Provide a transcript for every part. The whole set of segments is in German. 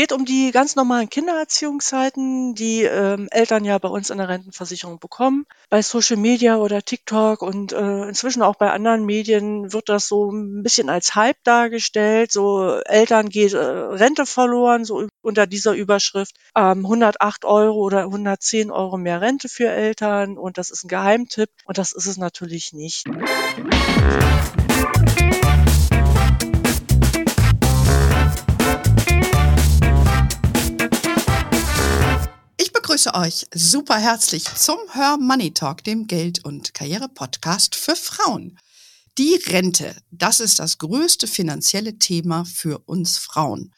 geht um die ganz normalen Kindererziehungszeiten, die ähm, Eltern ja bei uns in der Rentenversicherung bekommen. Bei Social Media oder TikTok und äh, inzwischen auch bei anderen Medien wird das so ein bisschen als Hype dargestellt. So Eltern geht äh, Rente verloren, so unter dieser Überschrift. Ähm, 108 Euro oder 110 Euro mehr Rente für Eltern und das ist ein Geheimtipp und das ist es natürlich nicht. Begrüße euch super herzlich zum Hör Money Talk, dem Geld- und Karriere-Podcast für Frauen. Die Rente, das ist das größte finanzielle Thema für uns Frauen.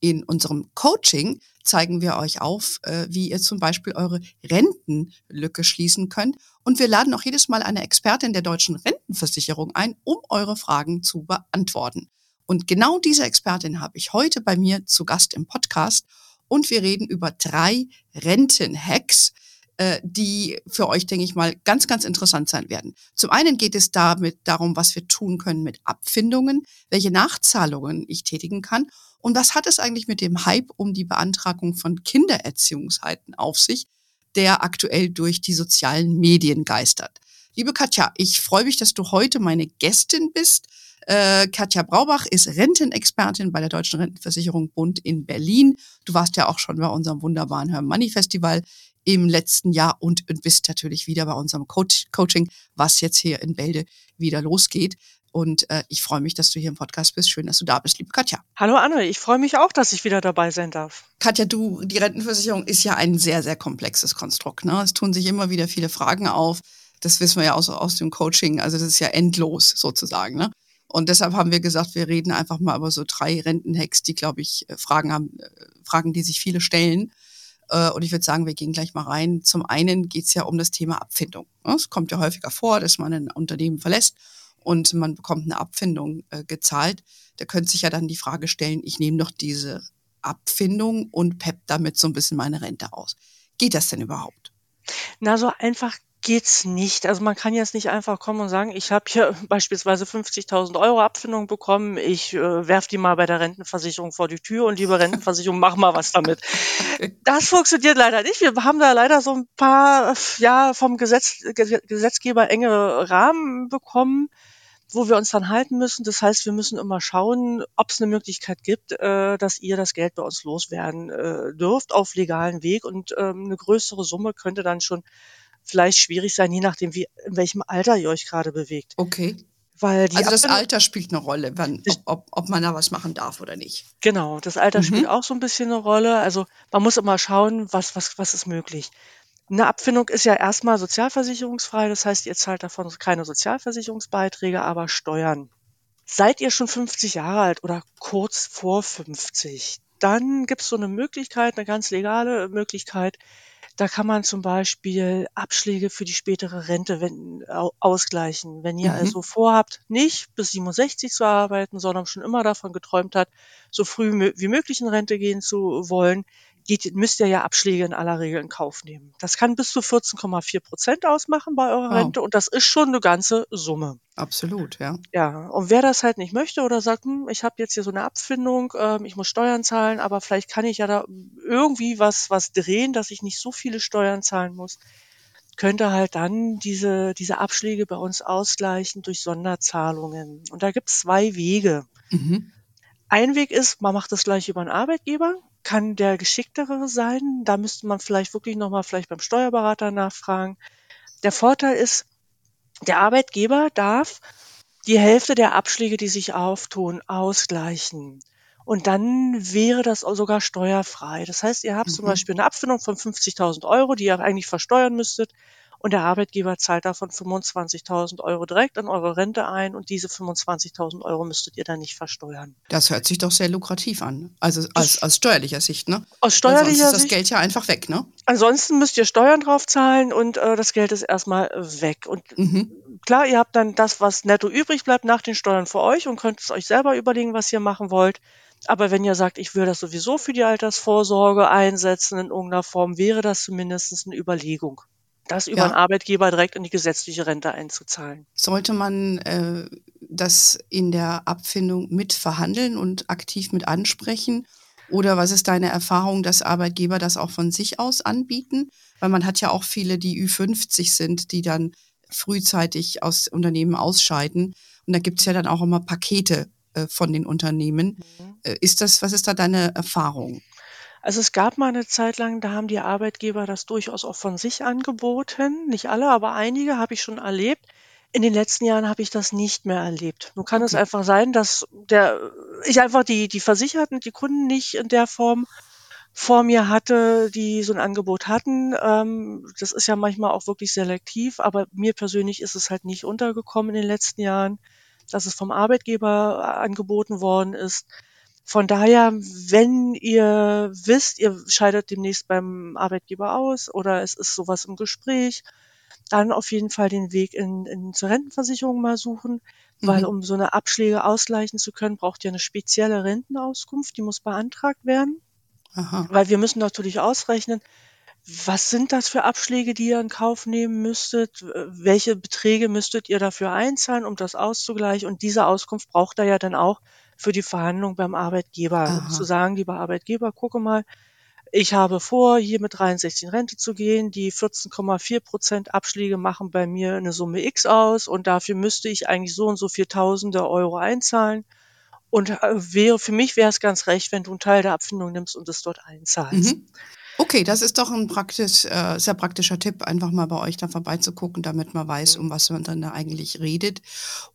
In unserem Coaching zeigen wir euch auf, äh, wie ihr zum Beispiel eure Rentenlücke schließen könnt. Und wir laden auch jedes Mal eine Expertin der deutschen Rentenversicherung ein, um eure Fragen zu beantworten. Und genau diese Expertin habe ich heute bei mir zu Gast im Podcast und wir reden über drei Rentenhacks, äh, die für euch, denke ich mal, ganz, ganz interessant sein werden. Zum einen geht es damit darum, was wir tun können mit Abfindungen, welche Nachzahlungen ich tätigen kann und was hat es eigentlich mit dem Hype um die Beantragung von Kindererziehungsheiten auf sich, der aktuell durch die sozialen Medien geistert. Liebe Katja, ich freue mich, dass du heute meine Gästin bist. Äh, Katja Braubach ist Rentenexpertin bei der Deutschen Rentenversicherung Bund in Berlin. Du warst ja auch schon bei unserem wunderbaren Her Money Festival im letzten Jahr und bist natürlich wieder bei unserem Coach Coaching, was jetzt hier in Bälde wieder losgeht. Und äh, ich freue mich, dass du hier im Podcast bist. Schön, dass du da bist, liebe Katja. Hallo Anne, ich freue mich auch, dass ich wieder dabei sein darf. Katja, du, die Rentenversicherung ist ja ein sehr, sehr komplexes Konstrukt. Ne? Es tun sich immer wieder viele Fragen auf. Das wissen wir ja aus, aus dem Coaching. Also das ist ja endlos sozusagen. Ne? Und deshalb haben wir gesagt, wir reden einfach mal über so drei Rentenhacks, die, glaube ich, äh, Fragen haben, äh, Fragen, die sich viele stellen. Äh, und ich würde sagen, wir gehen gleich mal rein. Zum einen geht es ja um das Thema Abfindung. Es kommt ja häufiger vor, dass man ein Unternehmen verlässt und man bekommt eine Abfindung gezahlt. Da könnte sich ja dann die Frage stellen, ich nehme doch diese Abfindung und pepp damit so ein bisschen meine Rente aus. Geht das denn überhaupt? Na, so einfach geht's nicht. Also man kann jetzt nicht einfach kommen und sagen, ich habe hier beispielsweise 50.000 Euro Abfindung bekommen, ich äh, werf die mal bei der Rentenversicherung vor die Tür und liebe Rentenversicherung, mach mal was damit. Das funktioniert leider nicht. Wir haben da leider so ein paar, ja, vom Gesetz, Gesetzgeber enge Rahmen bekommen wo wir uns dann halten müssen. Das heißt, wir müssen immer schauen, ob es eine Möglichkeit gibt, äh, dass ihr das Geld bei uns loswerden äh, dürft auf legalen Weg. Und ähm, eine größere Summe könnte dann schon vielleicht schwierig sein, je nachdem, wie, in welchem Alter ihr euch gerade bewegt. Okay. Weil die also das Alter spielt eine Rolle, wann, ob, ob man da was machen darf oder nicht. Genau, das Alter mhm. spielt auch so ein bisschen eine Rolle. Also man muss immer schauen, was, was, was ist möglich. Eine Abfindung ist ja erstmal sozialversicherungsfrei, das heißt, ihr zahlt davon keine Sozialversicherungsbeiträge, aber Steuern. Seid ihr schon 50 Jahre alt oder kurz vor 50, dann gibt es so eine Möglichkeit, eine ganz legale Möglichkeit, da kann man zum Beispiel Abschläge für die spätere Rente wenn, ausgleichen. Wenn ihr mhm. also vorhabt, nicht bis 67 zu arbeiten, sondern schon immer davon geträumt hat, so früh wie möglich in Rente gehen zu wollen, geht, müsst ihr ja Abschläge in aller Regel in Kauf nehmen. Das kann bis zu 14,4 Prozent ausmachen bei eurer wow. Rente und das ist schon eine ganze Summe. Absolut, ja. Ja, und wer das halt nicht möchte oder sagt, hm, ich habe jetzt hier so eine Abfindung, ähm, ich muss Steuern zahlen, aber vielleicht kann ich ja da irgendwie was, was drehen, dass ich nicht so viele Steuern zahlen muss, könnte halt dann diese, diese Abschläge bei uns ausgleichen durch Sonderzahlungen. Und da gibt es zwei Wege. Mhm. Ein Weg ist, man macht das gleich über einen Arbeitgeber, kann der geschicktere sein. Da müsste man vielleicht wirklich nochmal vielleicht beim Steuerberater nachfragen. Der Vorteil ist, der Arbeitgeber darf die Hälfte der Abschläge, die sich auftun, ausgleichen. Und dann wäre das sogar steuerfrei. Das heißt, ihr habt mhm. zum Beispiel eine Abfindung von 50.000 Euro, die ihr eigentlich versteuern müsstet und der Arbeitgeber zahlt davon 25.000 Euro direkt in eure Rente ein und diese 25.000 Euro müsstet ihr dann nicht versteuern. Das hört sich doch sehr lukrativ an. Also aus, aus steuerlicher Sicht, ne? Aus steuerlicher Sicht. ist das Geld ja einfach weg, ne? Ansonsten müsst ihr Steuern drauf zahlen und äh, das Geld ist erstmal weg. Und mhm. klar, ihr habt dann das, was netto übrig bleibt nach den Steuern für euch und könnt es euch selber überlegen, was ihr machen wollt. Aber wenn ihr sagt, ich will das sowieso für die Altersvorsorge einsetzen in irgendeiner Form, wäre das zumindest eine Überlegung das über ja. einen Arbeitgeber direkt in die gesetzliche Rente einzuzahlen. Sollte man äh, das in der Abfindung mit verhandeln und aktiv mit ansprechen? Oder was ist deine Erfahrung, dass Arbeitgeber das auch von sich aus anbieten? Weil man hat ja auch viele, die Ü50 sind, die dann frühzeitig aus Unternehmen ausscheiden. Und da gibt's ja dann auch immer Pakete äh, von den Unternehmen. Mhm. Äh, ist das, was ist da deine Erfahrung? Also es gab mal eine Zeit lang, da haben die Arbeitgeber das durchaus auch von sich angeboten. Nicht alle, aber einige habe ich schon erlebt. In den letzten Jahren habe ich das nicht mehr erlebt. Nun kann es einfach sein, dass der ich einfach die die Versicherten, die Kunden nicht in der Form vor mir hatte, die so ein Angebot hatten. Ähm, das ist ja manchmal auch wirklich selektiv, aber mir persönlich ist es halt nicht untergekommen in den letzten Jahren, dass es vom Arbeitgeber angeboten worden ist. Von daher, wenn ihr wisst, ihr scheidet demnächst beim Arbeitgeber aus oder es ist sowas im Gespräch, dann auf jeden Fall den Weg in, in zur Rentenversicherung mal suchen, weil mhm. um so eine Abschläge ausgleichen zu können, braucht ihr eine spezielle Rentenauskunft, die muss beantragt werden. Aha. Weil wir müssen natürlich ausrechnen, was sind das für Abschläge, die ihr in Kauf nehmen müsstet? Welche Beträge müsstet ihr dafür einzahlen, um das auszugleichen? Und diese Auskunft braucht er ja dann auch für die Verhandlung beim Arbeitgeber. Aha. Zu sagen, lieber Arbeitgeber, gucke mal, ich habe vor, hier mit 63 in Rente zu gehen. Die 14,4 Prozent Abschläge machen bei mir eine Summe X aus und dafür müsste ich eigentlich so und so viel Tausende Euro einzahlen. Und äh, wäre, für mich wäre es ganz recht, wenn du einen Teil der Abfindung nimmst und es dort einzahlst. Mhm. Okay, das ist doch ein praktisch, äh, sehr praktischer Tipp, einfach mal bei euch da vorbeizugucken, damit man weiß, um was man dann da eigentlich redet.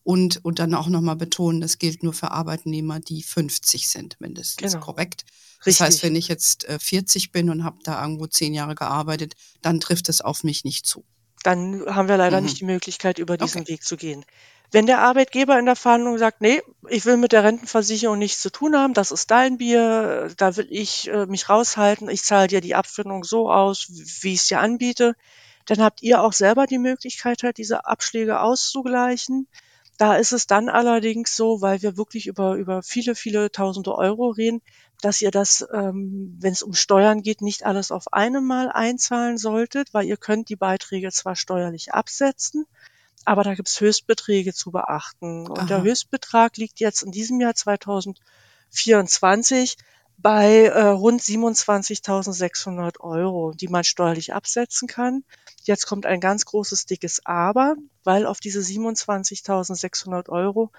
Und, und dann auch nochmal betonen, das gilt nur für Arbeitnehmer, die 50 sind, mindestens. Genau. Korrekt? Das Richtig. heißt, wenn ich jetzt äh, 40 bin und habe da irgendwo zehn Jahre gearbeitet, dann trifft es auf mich nicht zu. Dann haben wir leider mhm. nicht die Möglichkeit, über diesen okay. Weg zu gehen. Wenn der Arbeitgeber in der Verhandlung sagt, nee, ich will mit der Rentenversicherung nichts zu tun haben, das ist dein Bier, da will ich äh, mich raushalten, ich zahle dir die Abfindung so aus, wie ich es dir anbiete, dann habt ihr auch selber die Möglichkeit, halt diese Abschläge auszugleichen. Da ist es dann allerdings so, weil wir wirklich über, über viele, viele tausende Euro reden, dass ihr das, ähm, wenn es um Steuern geht, nicht alles auf einmal einzahlen solltet, weil ihr könnt die Beiträge zwar steuerlich absetzen, aber da gibt's Höchstbeträge zu beachten. Und Aha. der Höchstbetrag liegt jetzt in diesem Jahr 2024 bei äh, rund 27.600 Euro, die man steuerlich absetzen kann. Jetzt kommt ein ganz großes, dickes Aber, weil auf diese 27.600 Euro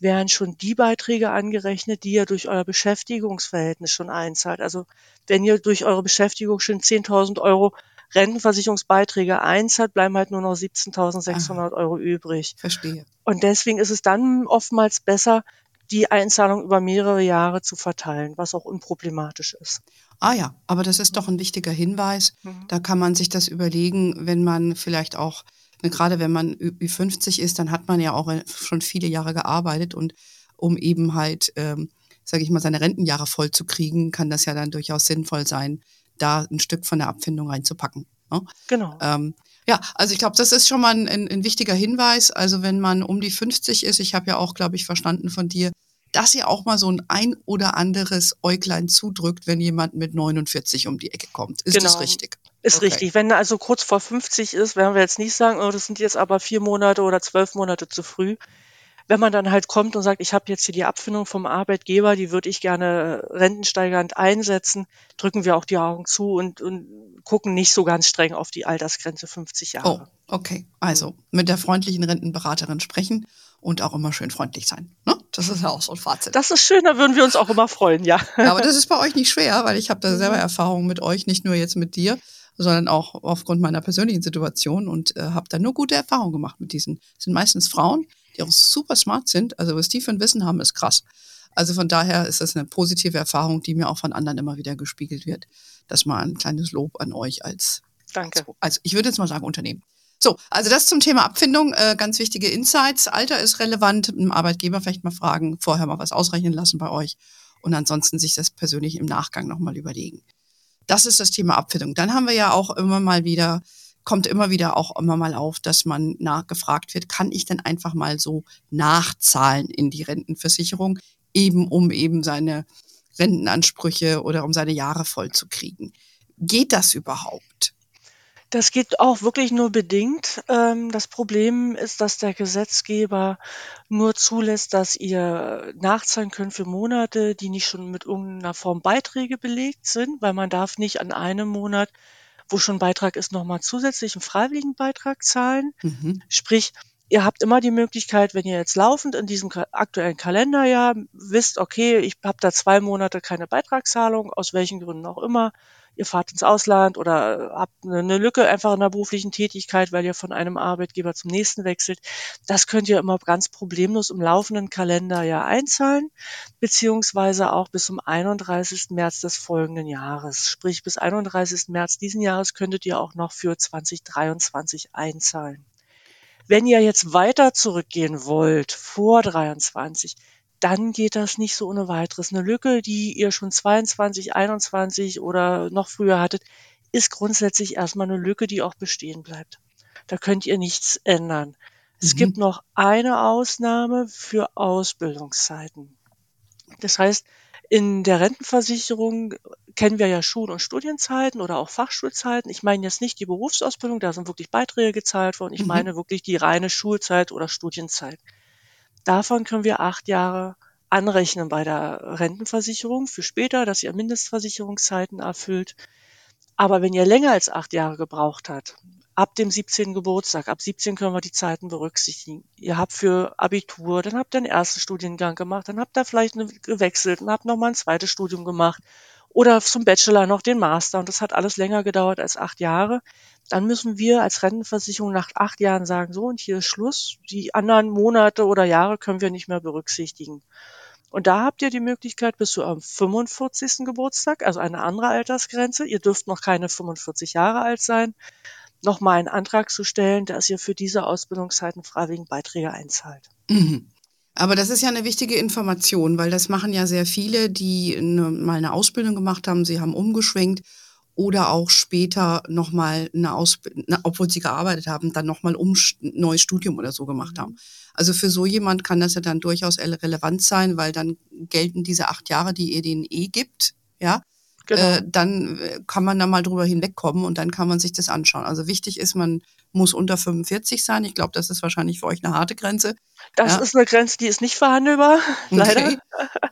werden schon die Beiträge angerechnet, die ihr durch euer Beschäftigungsverhältnis schon einzahlt. Also wenn ihr durch eure Beschäftigung schon 10.000 Euro Rentenversicherungsbeiträge einzahlt, bleiben halt nur noch 17.600 Euro übrig. Verstehe. Und deswegen ist es dann oftmals besser, die Einzahlung über mehrere Jahre zu verteilen, was auch unproblematisch ist. Ah ja, aber das ist doch ein wichtiger Hinweis. Mhm. Da kann man sich das überlegen, wenn man vielleicht auch, ne, gerade wenn man Ü50 ist, dann hat man ja auch schon viele Jahre gearbeitet und um eben halt, ähm, sage ich mal, seine Rentenjahre voll zu kriegen, kann das ja dann durchaus sinnvoll sein, da ein Stück von der Abfindung reinzupacken. Ne? Genau. Ähm, ja, also ich glaube, das ist schon mal ein, ein, ein, wichtiger Hinweis. Also wenn man um die 50 ist, ich habe ja auch, glaube ich, verstanden von dir, dass ihr auch mal so ein ein oder anderes Äuglein zudrückt, wenn jemand mit 49 um die Ecke kommt. Ist genau. das richtig? Ist okay. richtig. Wenn er also kurz vor 50 ist, werden wir jetzt nicht sagen, oh, das sind jetzt aber vier Monate oder zwölf Monate zu früh wenn man dann halt kommt und sagt, ich habe jetzt hier die Abfindung vom Arbeitgeber, die würde ich gerne rentensteigernd einsetzen, drücken wir auch die Augen zu und, und gucken nicht so ganz streng auf die Altersgrenze 50 Jahre. Oh, okay. Also mit der freundlichen Rentenberaterin sprechen und auch immer schön freundlich sein. Ne? Das ist ja auch so ein Fazit. Das ist schön, da würden wir uns auch immer freuen, ja. aber das ist bei euch nicht schwer, weil ich habe da selber mhm. Erfahrungen mit euch, nicht nur jetzt mit dir, sondern auch aufgrund meiner persönlichen Situation und äh, habe da nur gute Erfahrungen gemacht mit diesen. Das sind meistens Frauen, die auch super smart sind. Also was die für ein Wissen haben, ist krass. Also von daher ist das eine positive Erfahrung, die mir auch von anderen immer wieder gespiegelt wird. Das mal ein kleines Lob an euch als, Danke. Als, also ich würde jetzt mal sagen Unternehmen. So, also das zum Thema Abfindung, äh, ganz wichtige Insights. Alter ist relevant, einem Arbeitgeber vielleicht mal fragen, vorher mal was ausrechnen lassen bei euch und ansonsten sich das persönlich im Nachgang nochmal überlegen. Das ist das Thema Abfindung. Dann haben wir ja auch immer mal wieder kommt immer wieder auch immer mal auf, dass man nachgefragt wird, kann ich denn einfach mal so nachzahlen in die Rentenversicherung, eben um eben seine Rentenansprüche oder um seine Jahre voll zu kriegen. Geht das überhaupt? Das geht auch wirklich nur bedingt. Ähm, das Problem ist, dass der Gesetzgeber nur zulässt, dass ihr nachzahlen könnt für Monate, die nicht schon mit irgendeiner Form Beiträge belegt sind, weil man darf nicht an einem Monat, wo schon Beitrag ist, nochmal zusätzlich einen freiwilligen Beitrag zahlen. Mhm. Sprich, ihr habt immer die Möglichkeit, wenn ihr jetzt laufend in diesem aktuellen Kalenderjahr wisst, okay, ich habe da zwei Monate keine Beitragszahlung, aus welchen Gründen auch immer, ihr fahrt ins Ausland oder habt eine Lücke einfach in der beruflichen Tätigkeit, weil ihr von einem Arbeitgeber zum nächsten wechselt. Das könnt ihr immer ganz problemlos im laufenden Kalenderjahr einzahlen, beziehungsweise auch bis zum 31. März des folgenden Jahres. Sprich, bis 31. März diesen Jahres könntet ihr auch noch für 2023 einzahlen. Wenn ihr jetzt weiter zurückgehen wollt, vor 23, dann geht das nicht so ohne weiteres. Eine Lücke, die ihr schon 22, 21 oder noch früher hattet, ist grundsätzlich erstmal eine Lücke, die auch bestehen bleibt. Da könnt ihr nichts ändern. Es Mhm. gibt noch eine Ausnahme für Ausbildungszeiten. Das heißt, in der Rentenversicherung kennen wir ja Schul- und Studienzeiten oder auch Fachschulzeiten. Ich meine jetzt nicht die Berufsausbildung, da sind wirklich Beiträge gezahlt worden. Ich Mhm. meine wirklich die reine Schulzeit oder Studienzeit. Davon können wir acht Jahre anrechnen bei der Rentenversicherung für später, dass ihr Mindestversicherungszeiten erfüllt. Aber wenn ihr länger als acht Jahre gebraucht habt, ab dem 17. Geburtstag, ab 17 können wir die Zeiten berücksichtigen. Ihr habt für Abitur, dann habt ihr einen ersten Studiengang gemacht, dann habt ihr vielleicht gewechselt und habt nochmal ein zweites Studium gemacht oder zum Bachelor noch den Master und das hat alles länger gedauert als acht Jahre. Dann müssen wir als Rentenversicherung nach acht Jahren sagen, so und hier ist Schluss. Die anderen Monate oder Jahre können wir nicht mehr berücksichtigen. Und da habt ihr die Möglichkeit bis zu eurem 45. Geburtstag, also eine andere Altersgrenze, ihr dürft noch keine 45 Jahre alt sein, nochmal einen Antrag zu stellen, dass ihr für diese Ausbildungszeiten freiwilligen Beiträge einzahlt. Mhm. Aber das ist ja eine wichtige Information, weil das machen ja sehr viele, die eine, mal eine Ausbildung gemacht haben, sie haben umgeschwenkt oder auch später nochmal eine Ausbildung, obwohl sie gearbeitet haben, dann nochmal um ein neues Studium oder so gemacht haben. Also für so jemand kann das ja dann durchaus relevant sein, weil dann gelten diese acht Jahre, die ihr denen eh gibt, ja. Genau. Äh, dann äh, kann man da mal drüber hinwegkommen und dann kann man sich das anschauen. Also wichtig ist, man muss unter 45 sein. Ich glaube, das ist wahrscheinlich für euch eine harte Grenze. Das ja. ist eine Grenze, die ist nicht verhandelbar, leider. Okay.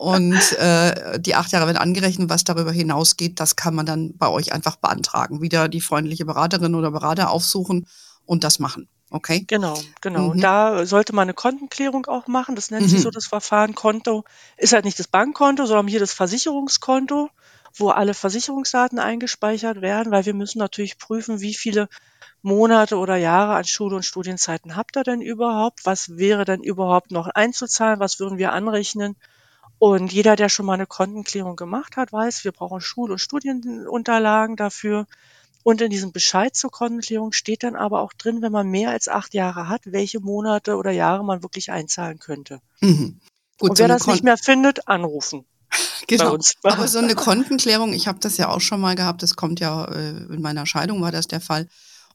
Und äh, die acht Jahre werden angerechnet. Was darüber hinausgeht, das kann man dann bei euch einfach beantragen. Wieder die freundliche Beraterin oder Berater aufsuchen und das machen. Okay? Genau, genau. Mhm. Und da sollte man eine Kontenklärung auch machen. Das nennt sich Mhm. so das Verfahren. Konto ist halt nicht das Bankkonto, sondern hier das Versicherungskonto, wo alle Versicherungsdaten eingespeichert werden, weil wir müssen natürlich prüfen, wie viele Monate oder Jahre an Schule- und Studienzeiten habt ihr denn überhaupt? Was wäre denn überhaupt noch einzuzahlen? Was würden wir anrechnen? Und jeder, der schon mal eine Kontenklärung gemacht hat, weiß, wir brauchen Schul- und Studienunterlagen dafür. Und in diesem Bescheid zur Kontenklärung steht dann aber auch drin, wenn man mehr als acht Jahre hat, welche Monate oder Jahre man wirklich einzahlen könnte. Mhm. Gut, und so wer eine das nicht Kon- mehr findet, anrufen bei genau. uns. Aber so eine Kontenklärung, ich habe das ja auch schon mal gehabt, das kommt ja, äh, in meiner Scheidung war das der Fall.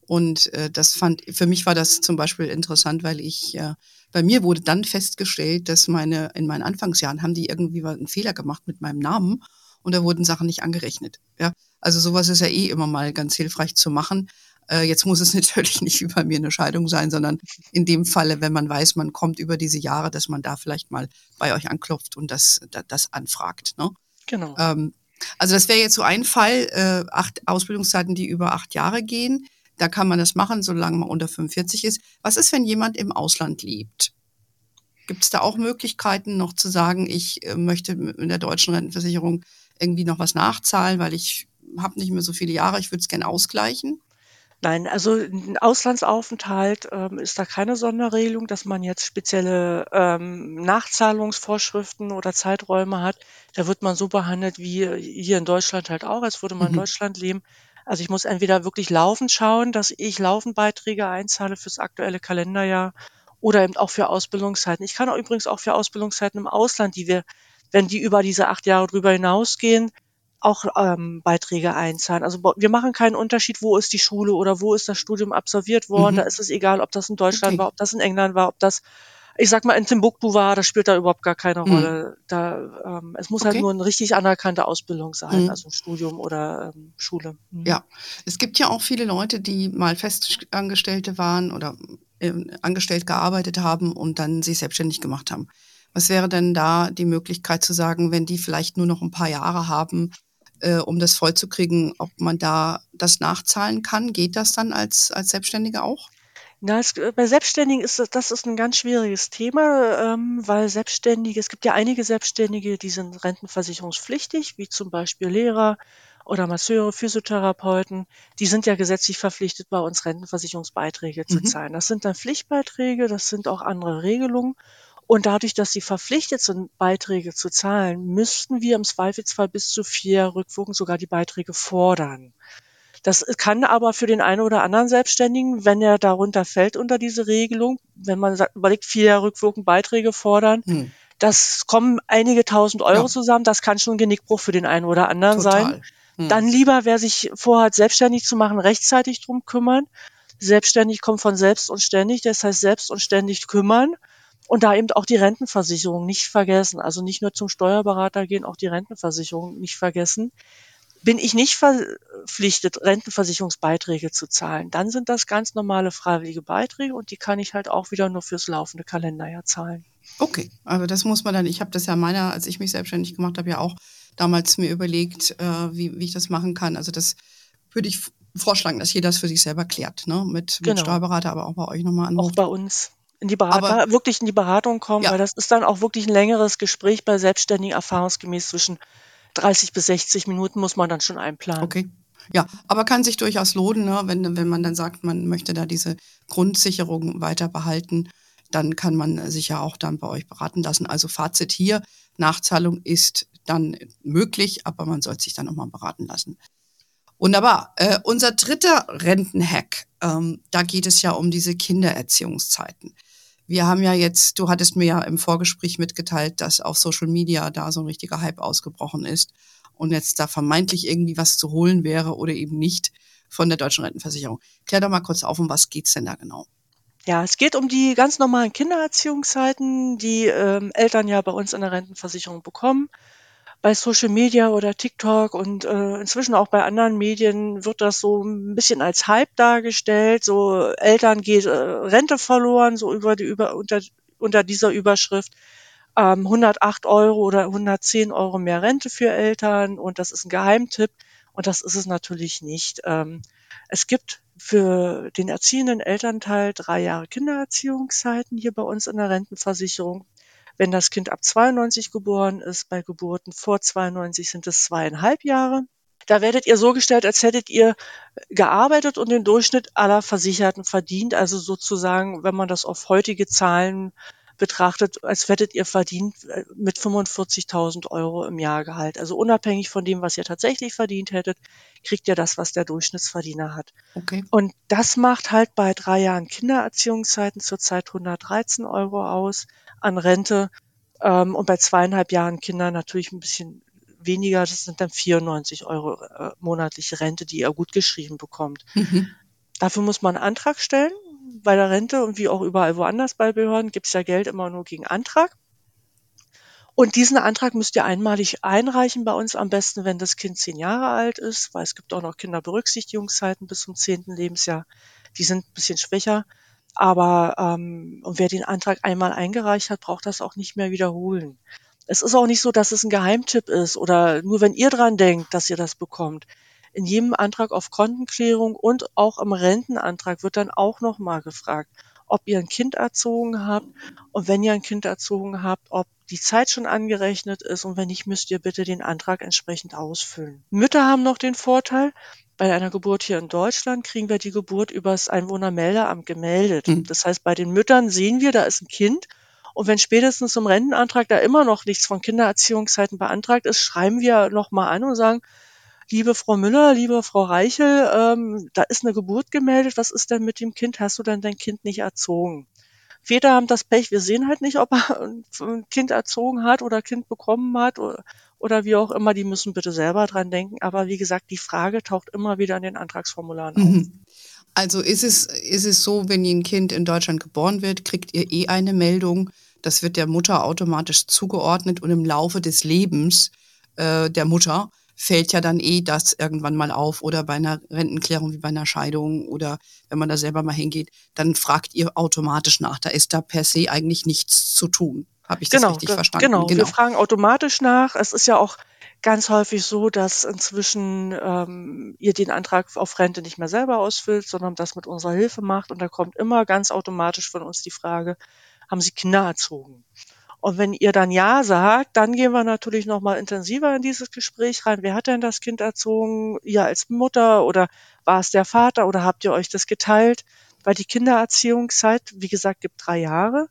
Und äh, das fand, für mich war das zum Beispiel interessant, weil ich, äh, bei mir wurde dann festgestellt, dass meine, in meinen Anfangsjahren haben die irgendwie einen Fehler gemacht mit meinem Namen und da wurden Sachen nicht angerechnet. Ja, also sowas ist ja eh immer mal ganz hilfreich zu machen. Äh, jetzt muss es natürlich nicht bei mir eine Scheidung sein, sondern in dem Falle, wenn man weiß, man kommt über diese Jahre, dass man da vielleicht mal bei euch anklopft und das, das, das anfragt. Ne? Genau. Ähm, also das wäre jetzt so ein Fall, äh, acht Ausbildungszeiten, die über acht Jahre gehen. Da kann man das machen, solange man unter 45 ist. Was ist, wenn jemand im Ausland lebt? Gibt es da auch Möglichkeiten, noch zu sagen, ich äh, möchte in der deutschen Rentenversicherung irgendwie noch was nachzahlen, weil ich habe nicht mehr so viele Jahre, ich würde es gerne ausgleichen? Nein, also ein Auslandsaufenthalt ähm, ist da keine Sonderregelung, dass man jetzt spezielle ähm, Nachzahlungsvorschriften oder Zeiträume hat. Da wird man so behandelt wie hier in Deutschland halt auch, als würde man in Mhm. Deutschland leben. Also ich muss entweder wirklich laufend schauen, dass ich laufend Beiträge einzahle fürs aktuelle Kalenderjahr oder eben auch für Ausbildungszeiten. Ich kann auch übrigens auch für Ausbildungszeiten im Ausland, die wir, wenn die über diese acht Jahre drüber hinausgehen, auch ähm, Beiträge einzahlen. Also wir machen keinen Unterschied, wo ist die Schule oder wo ist das Studium absolviert worden. Mhm. Da ist es egal, ob das in Deutschland Okay. war, ob das in England war, ob das ich sag mal, in Timbuktu war, das spielt da überhaupt gar keine mhm. Rolle. Da, ähm, es muss halt okay. halt nur eine richtig anerkannte Ausbildung sein, mhm. also ein Studium oder ähm, Schule. Mhm. Ja, es gibt ja auch viele Leute, die mal Festangestellte waren oder äh, angestellt gearbeitet haben und dann sich selbstständig gemacht haben. Was wäre denn da die Möglichkeit zu sagen, wenn die vielleicht nur noch ein paar Jahre haben, äh, um das vollzukriegen, ob man da das nachzahlen kann? Geht das dann als, als Selbstständige auch? Na, es, äh, bei Selbstständigen ist das, das ist ein ganz schwieriges Thema, ähm, weil Selbstständige, es gibt ja einige Selbstständige, die sind rentenversicherungspflichtig, wie zum Beispiel Lehrer oder Masseure, Physiotherapeuten. Die sind ja gesetzlich verpflichtet, bei uns Rentenversicherungsbeiträge zu mhm. zahlen. Das sind dann Pflichtbeiträge, das sind auch andere Regelungen. Und dadurch, dass sie verpflichtet sind, Beiträge zu zahlen, müssten wir im Zweifelsfall bis zu vier Rückwirkungen sogar die Beiträge fordern. Das kann aber für den einen oder anderen Selbstständigen, wenn er darunter fällt unter diese Regelung, wenn man sagt, überlegt, vier rückwirkend Beiträge fordern, hm. das kommen einige tausend Euro ja. zusammen, das kann schon ein Genickbruch für den einen oder anderen Total. sein. Hm. Dann lieber, wer sich vorhat, selbstständig zu machen, rechtzeitig drum kümmern. Selbstständig kommt von selbst und ständig, das heißt selbst und ständig kümmern. Und da eben auch die Rentenversicherung nicht vergessen. Also nicht nur zum Steuerberater gehen, auch die Rentenversicherung nicht vergessen bin ich nicht verpflichtet, Rentenversicherungsbeiträge zu zahlen. Dann sind das ganz normale freiwillige Beiträge und die kann ich halt auch wieder nur fürs laufende Kalenderjahr zahlen. Okay, also das muss man dann, ich habe das ja meiner, als ich mich selbstständig gemacht habe, ja auch damals mir überlegt, äh, wie, wie ich das machen kann. Also das würde ich vorschlagen, dass jeder das für sich selber klärt, ne? Mit, mit genau. Steuerberater, aber auch bei euch nochmal an. Auch bei uns in die Beratung, aber, wirklich in die Beratung kommen, ja. weil das ist dann auch wirklich ein längeres Gespräch bei Selbstständigen erfahrungsgemäß zwischen 30 bis 60 Minuten muss man dann schon einplanen. Okay. Ja, aber kann sich durchaus lohnen, ne? wenn, wenn man dann sagt, man möchte da diese Grundsicherung weiter behalten, dann kann man sich ja auch dann bei euch beraten lassen. Also Fazit hier, Nachzahlung ist dann möglich, aber man soll sich dann nochmal beraten lassen. Wunderbar. Äh, unser dritter Rentenhack, ähm, da geht es ja um diese Kindererziehungszeiten. Wir haben ja jetzt, du hattest mir ja im Vorgespräch mitgeteilt, dass auf Social Media da so ein richtiger Hype ausgebrochen ist und jetzt da vermeintlich irgendwie was zu holen wäre oder eben nicht von der deutschen Rentenversicherung. Klär doch mal kurz auf, um was geht's denn da genau? Ja, es geht um die ganz normalen Kindererziehungszeiten, die ähm, Eltern ja bei uns in der Rentenversicherung bekommen bei Social Media oder TikTok und äh, inzwischen auch bei anderen Medien wird das so ein bisschen als Hype dargestellt. So Eltern geht äh, Rente verloren, so über die über unter unter dieser Überschrift. Ähm, 108 Euro oder 110 Euro mehr Rente für Eltern und das ist ein Geheimtipp und das ist es natürlich nicht. Ähm, es gibt für den erziehenden Elternteil drei Jahre Kindererziehungszeiten hier bei uns in der Rentenversicherung. Wenn das Kind ab 92 geboren ist, bei Geburten vor 92 sind es zweieinhalb Jahre. Da werdet ihr so gestellt, als hättet ihr gearbeitet und den Durchschnitt aller Versicherten verdient. Also sozusagen, wenn man das auf heutige Zahlen betrachtet, als hättet ihr verdient äh, mit 45.000 Euro im Jahr Gehalt. Also unabhängig von dem, was ihr tatsächlich verdient hättet, kriegt ihr das, was der Durchschnittsverdiener hat. Okay. Und das macht halt bei drei Jahren Kindererziehungszeiten zurzeit 113 Euro aus an Rente ähm, und bei zweieinhalb Jahren Kindern natürlich ein bisschen weniger. Das sind dann 94 Euro äh, monatliche Rente, die ihr gut geschrieben bekommt. Mhm. Dafür muss man einen Antrag stellen bei der Rente und wie auch überall woanders bei Behörden gibt es ja Geld immer nur gegen Antrag. Und diesen Antrag müsst ihr einmalig einreichen bei uns am besten, wenn das Kind zehn Jahre alt ist, weil es gibt auch noch Kinderberücksichtigungszeiten bis zum zehnten Lebensjahr. Die sind ein bisschen schwächer. Aber ähm, und wer den Antrag einmal eingereicht hat, braucht das auch nicht mehr wiederholen. Es ist auch nicht so, dass es ein Geheimtipp ist oder nur wenn ihr dran denkt, dass ihr das bekommt in jedem Antrag auf Kontenklärung und auch im Rentenantrag wird dann auch nochmal gefragt, ob ihr ein Kind erzogen habt und wenn ihr ein Kind erzogen habt, ob die Zeit schon angerechnet ist und wenn nicht, müsst ihr bitte den Antrag entsprechend ausfüllen. Mütter haben noch den Vorteil, bei einer Geburt hier in Deutschland kriegen wir die Geburt übers Einwohnermeldeamt gemeldet. Mhm. Das heißt, bei den Müttern sehen wir, da ist ein Kind und wenn spätestens zum Rentenantrag da immer noch nichts von Kindererziehungszeiten beantragt ist, schreiben wir nochmal an und sagen, liebe Frau Müller, liebe Frau Reichel, ähm, da ist eine Geburt gemeldet, was ist denn mit dem Kind? Hast du denn dein Kind nicht erzogen? Väter haben das Pech, wir sehen halt nicht, ob er ein Kind erzogen hat oder Kind bekommen hat oder, oder wie auch immer, die müssen bitte selber dran denken. Aber wie gesagt, die Frage taucht immer wieder in den Antragsformularen auf. Mhm. Also ist es, ist es so, wenn ein Kind in Deutschland geboren wird, kriegt ihr eh eine Meldung. Das wird der Mutter automatisch zugeordnet und im Laufe des Lebens äh, der Mutter fällt ja dann eh das irgendwann mal auf oder bei einer Rentenklärung wie bei einer Scheidung oder wenn man da selber mal hingeht, dann fragt ihr automatisch nach. Da ist da per se eigentlich nichts zu tun. Habe ich das genau, richtig verstanden? Genau. genau, wir fragen automatisch nach. Es ist ja auch ganz häufig so, dass inzwischen ähm, ihr den Antrag auf Rente nicht mehr selber ausfüllt, sondern das mit unserer Hilfe macht. Und da kommt immer ganz automatisch von uns die Frage, haben Sie Kinder erzogen? Und wenn ihr dann Ja sagt, dann gehen wir natürlich nochmal intensiver in dieses Gespräch rein. Wer hat denn das Kind erzogen? Ihr als Mutter oder war es der Vater oder habt ihr euch das geteilt? Weil die Kindererziehungszeit, wie gesagt, gibt drei Jahre.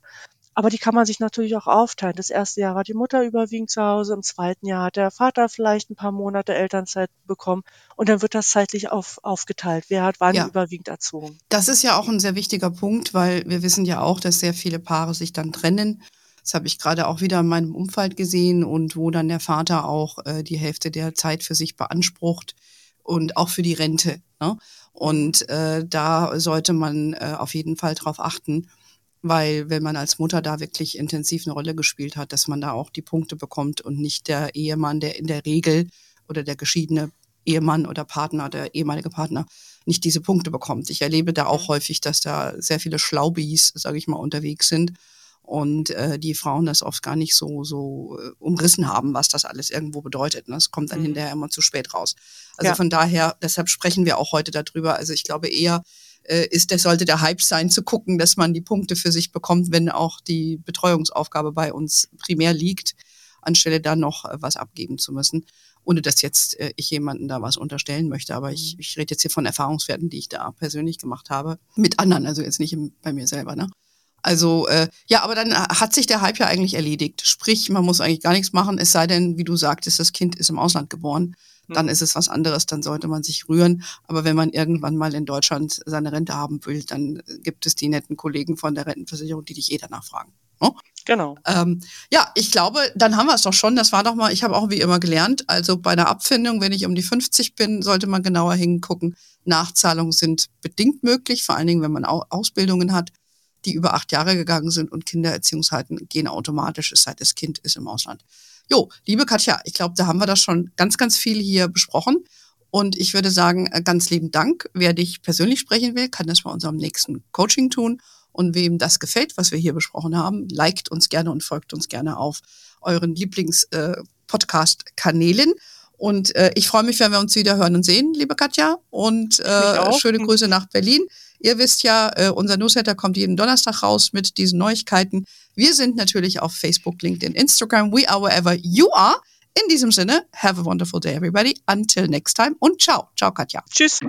Aber die kann man sich natürlich auch aufteilen. Das erste Jahr war die Mutter überwiegend zu Hause, im zweiten Jahr hat der Vater vielleicht ein paar Monate Elternzeit bekommen und dann wird das zeitlich auf, aufgeteilt. Wer hat wann ja. überwiegend erzogen? Das ist ja auch ein sehr wichtiger Punkt, weil wir wissen ja auch, dass sehr viele Paare sich dann trennen. Das habe ich gerade auch wieder in meinem Umfeld gesehen und wo dann der Vater auch äh, die Hälfte der Zeit für sich beansprucht und auch für die Rente. Ne? Und äh, da sollte man äh, auf jeden Fall drauf achten, weil wenn man als Mutter da wirklich intensiv eine Rolle gespielt hat, dass man da auch die Punkte bekommt und nicht der Ehemann, der in der Regel oder der geschiedene Ehemann oder Partner, der ehemalige Partner nicht diese Punkte bekommt. Ich erlebe da auch häufig, dass da sehr viele Schlaubis, sage ich mal, unterwegs sind und äh, die Frauen das oft gar nicht so so äh, umrissen haben, was das alles irgendwo bedeutet. Ne? Das kommt dann mhm. hinterher immer zu spät raus. Also ja. von daher, deshalb sprechen wir auch heute darüber. Also ich glaube eher, äh, ist, das sollte der Hype sein, zu gucken, dass man die Punkte für sich bekommt, wenn auch die Betreuungsaufgabe bei uns primär liegt, anstelle da noch äh, was abgeben zu müssen. Ohne dass jetzt äh, ich jemanden da was unterstellen möchte. Aber ich, mhm. ich rede jetzt hier von Erfahrungswerten, die ich da persönlich gemacht habe. Mit anderen, also jetzt nicht im, bei mir selber, ne? Also äh, ja, aber dann hat sich der Hype ja eigentlich erledigt. Sprich, man muss eigentlich gar nichts machen, es sei denn, wie du sagtest, das Kind ist im Ausland geboren dann ist es was anderes, dann sollte man sich rühren. Aber wenn man irgendwann mal in Deutschland seine Rente haben will, dann gibt es die netten Kollegen von der Rentenversicherung, die dich eh danach fragen. Ne? Genau. Ähm, ja, ich glaube, dann haben wir es doch schon. Das war doch mal, ich habe auch wie immer gelernt, also bei der Abfindung, wenn ich um die 50 bin, sollte man genauer hingucken. Nachzahlungen sind bedingt möglich, vor allen Dingen, wenn man Ausbildungen hat, die über acht Jahre gegangen sind und Kindererziehungszeiten gehen automatisch, es sei das Kind ist im Ausland. Jo, liebe Katja, ich glaube, da haben wir das schon ganz, ganz viel hier besprochen. Und ich würde sagen, äh, ganz lieben Dank. Wer dich persönlich sprechen will, kann das bei unserem nächsten Coaching tun. Und wem das gefällt, was wir hier besprochen haben, liked uns gerne und folgt uns gerne auf euren Lieblings-Podcast-Kanälen. Äh, und äh, ich freue mich, wenn wir uns wieder hören und sehen, liebe Katja. Und äh, schöne Grüße nach Berlin. Ihr wisst ja, äh, unser Newsletter kommt jeden Donnerstag raus mit diesen Neuigkeiten. Wir sind natürlich auf Facebook, LinkedIn, Instagram. We are wherever you are. In diesem Sinne, have a wonderful day, everybody. Until next time und ciao. Ciao, Katja. Tschüss.